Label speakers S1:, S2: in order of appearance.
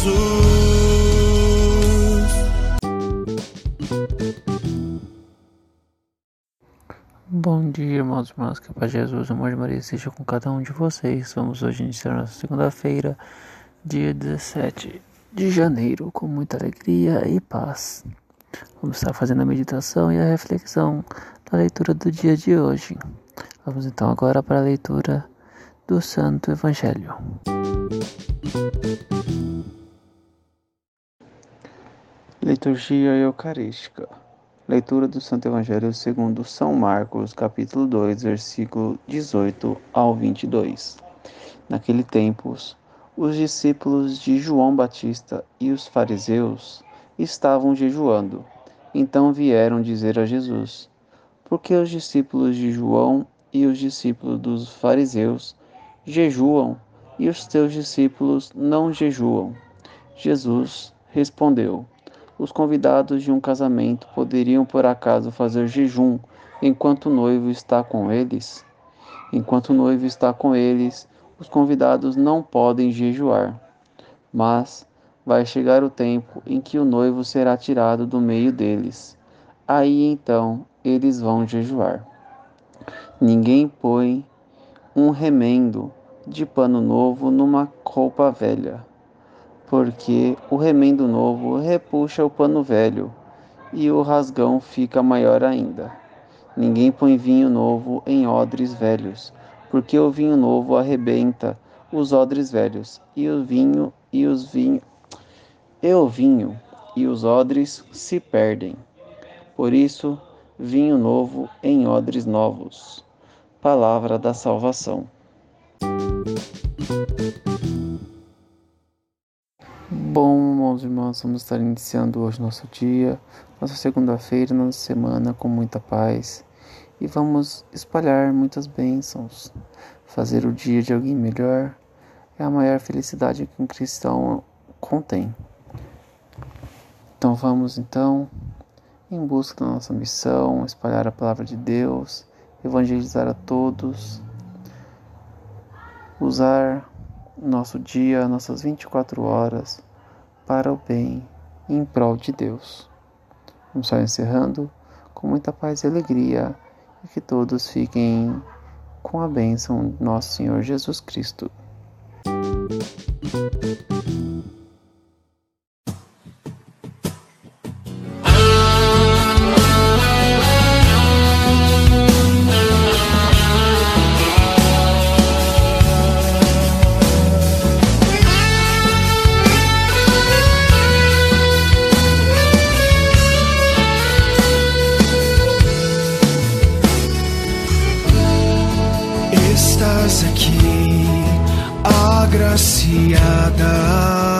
S1: Jesus.
S2: Bom dia, irmãos e irmãs, que paz de Jesus, o amor de Maria esteja com cada um de vocês. Vamos hoje iniciar nossa segunda-feira, dia 17 de janeiro, com muita alegria e paz. Vamos estar fazendo a meditação e a reflexão da leitura do dia de hoje. Vamos então agora para a leitura do Santo Evangelho. Liturgia Eucarística Leitura do Santo Evangelho segundo São Marcos, capítulo 2, versículo 18 ao 22. Naquele tempo, os discípulos de João Batista e os fariseus estavam jejuando. Então vieram dizer a Jesus: Por que os discípulos de João e os discípulos dos fariseus jejuam e os teus discípulos não jejuam? Jesus respondeu: os convidados de um casamento poderiam por acaso fazer jejum enquanto o noivo está com eles? Enquanto o noivo está com eles, os convidados não podem jejuar. Mas vai chegar o tempo em que o noivo será tirado do meio deles. Aí então eles vão jejuar. Ninguém põe um remendo de pano novo numa roupa velha porque o remendo novo repuxa o pano velho e o rasgão fica maior ainda. Ninguém põe vinho novo em odres velhos, porque o vinho novo arrebenta os odres velhos, e o vinho e os vinho e o vinho e os odres se perdem. Por isso, vinho novo em odres novos. Palavra da salvação. Bom, irmãos e irmãs, vamos estar iniciando hoje nosso dia, nossa segunda-feira, nossa semana com muita paz e vamos espalhar muitas bênçãos. Fazer o dia de alguém melhor é a maior felicidade que um cristão contém. Então vamos então em busca da nossa missão, espalhar a palavra de Deus, evangelizar a todos, usar nosso dia, nossas 24 horas para o bem em prol de Deus. Vamos só encerrando com muita paz e alegria e que todos fiquem com a bênção de nosso Senhor Jesus Cristo.
S1: Agraciada.